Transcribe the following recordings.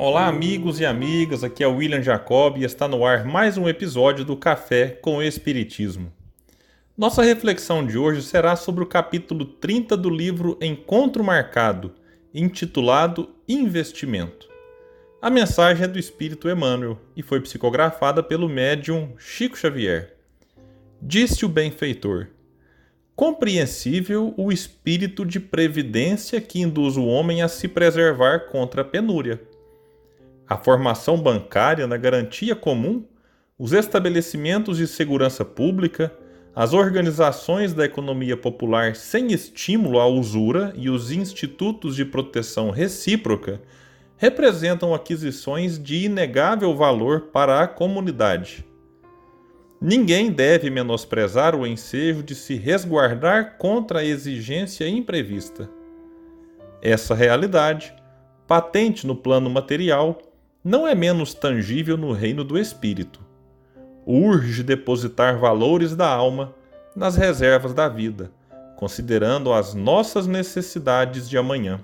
Olá, amigos e amigas, aqui é o William Jacob e está no ar mais um episódio do Café com o Espiritismo. Nossa reflexão de hoje será sobre o capítulo 30 do livro Encontro Marcado, intitulado Investimento. A mensagem é do Espírito Emmanuel e foi psicografada pelo médium Chico Xavier. Disse o benfeitor: Compreensível o espírito de previdência que induz o homem a se preservar contra a penúria a formação bancária na garantia comum, os estabelecimentos de segurança pública, as organizações da economia popular sem estímulo à usura e os institutos de proteção recíproca representam aquisições de inegável valor para a comunidade. Ninguém deve menosprezar o ensejo de se resguardar contra a exigência imprevista. Essa realidade, patente no plano material, não é menos tangível no reino do espírito. Urge depositar valores da alma nas reservas da vida, considerando as nossas necessidades de amanhã.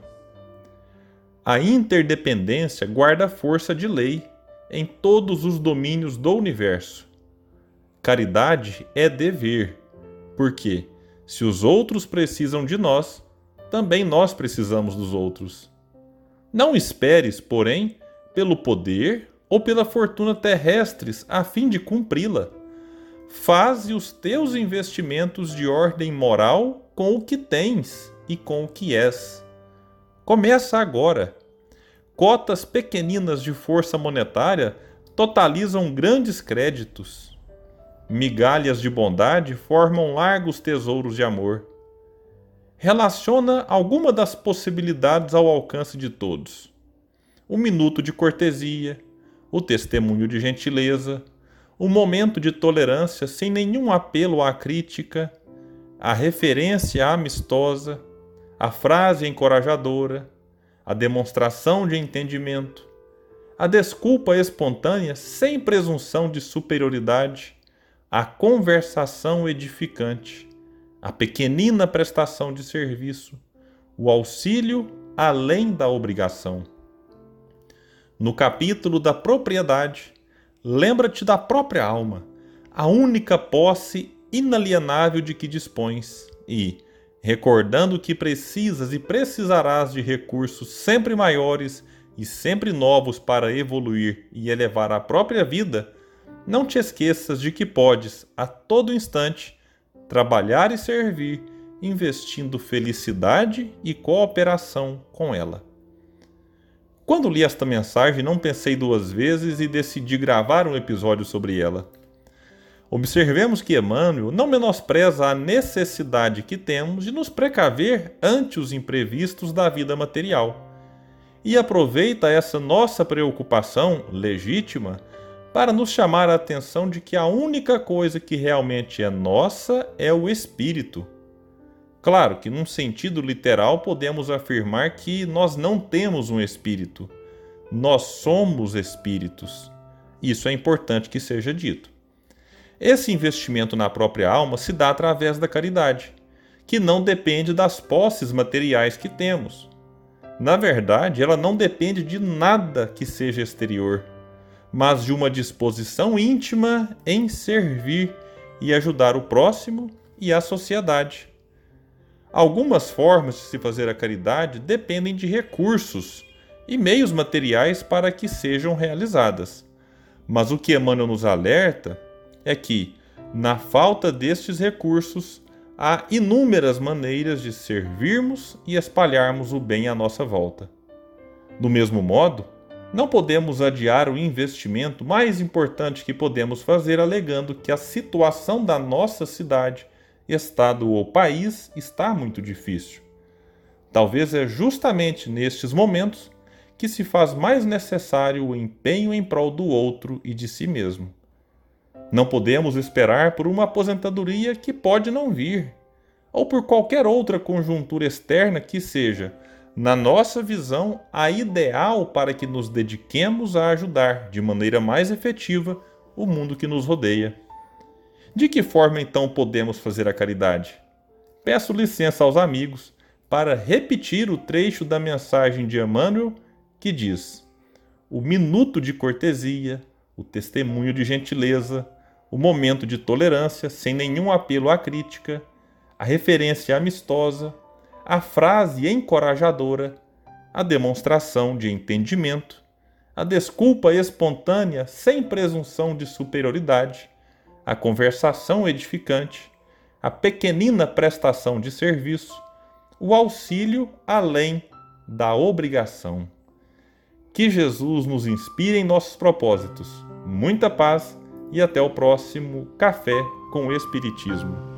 A interdependência guarda força de lei em todos os domínios do universo. Caridade é dever, porque, se os outros precisam de nós, também nós precisamos dos outros. Não esperes, porém, pelo poder ou pela fortuna terrestres a fim de cumpri-la. Faze os teus investimentos de ordem moral com o que tens e com o que és. Começa agora. Cotas pequeninas de força monetária totalizam grandes créditos. Migalhas de bondade formam largos tesouros de amor. Relaciona alguma das possibilidades ao alcance de todos o minuto de cortesia, o testemunho de gentileza, o momento de tolerância sem nenhum apelo à crítica, a referência amistosa, a frase encorajadora, a demonstração de entendimento, a desculpa espontânea sem presunção de superioridade, a conversação edificante, a pequenina prestação de serviço, o auxílio além da obrigação. No capítulo da propriedade, lembra-te da própria alma, a única posse inalienável de que dispões, e, recordando que precisas e precisarás de recursos sempre maiores e sempre novos para evoluir e elevar a própria vida, não te esqueças de que podes, a todo instante, trabalhar e servir, investindo felicidade e cooperação com ela. Quando li esta mensagem, não pensei duas vezes e decidi gravar um episódio sobre ela. Observemos que Emmanuel não menospreza a necessidade que temos de nos precaver ante os imprevistos da vida material e aproveita essa nossa preocupação legítima para nos chamar a atenção de que a única coisa que realmente é nossa é o espírito Claro que, num sentido literal, podemos afirmar que nós não temos um espírito, nós somos espíritos. Isso é importante que seja dito. Esse investimento na própria alma se dá através da caridade, que não depende das posses materiais que temos. Na verdade, ela não depende de nada que seja exterior, mas de uma disposição íntima em servir e ajudar o próximo e a sociedade. Algumas formas de se fazer a caridade dependem de recursos e meios materiais para que sejam realizadas. Mas o que Emmanuel nos alerta é que, na falta destes recursos, há inúmeras maneiras de servirmos e espalharmos o bem à nossa volta. Do mesmo modo, não podemos adiar o investimento mais importante que podemos fazer alegando que a situação da nossa cidade estado ou país está muito difícil. Talvez é justamente nestes momentos que se faz mais necessário o empenho em prol do outro e de si mesmo. Não podemos esperar por uma aposentadoria que pode não vir, ou por qualquer outra conjuntura externa que seja, na nossa visão, a ideal para que nos dediquemos a ajudar de maneira mais efetiva o mundo que nos rodeia. De que forma então podemos fazer a caridade? Peço licença aos amigos para repetir o trecho da mensagem de Emmanuel que diz: o minuto de cortesia, o testemunho de gentileza, o momento de tolerância sem nenhum apelo à crítica, a referência amistosa, a frase encorajadora, a demonstração de entendimento, a desculpa espontânea sem presunção de superioridade, a conversação edificante, a pequenina prestação de serviço, o auxílio além da obrigação. Que Jesus nos inspire em nossos propósitos. Muita paz e até o próximo Café com Espiritismo.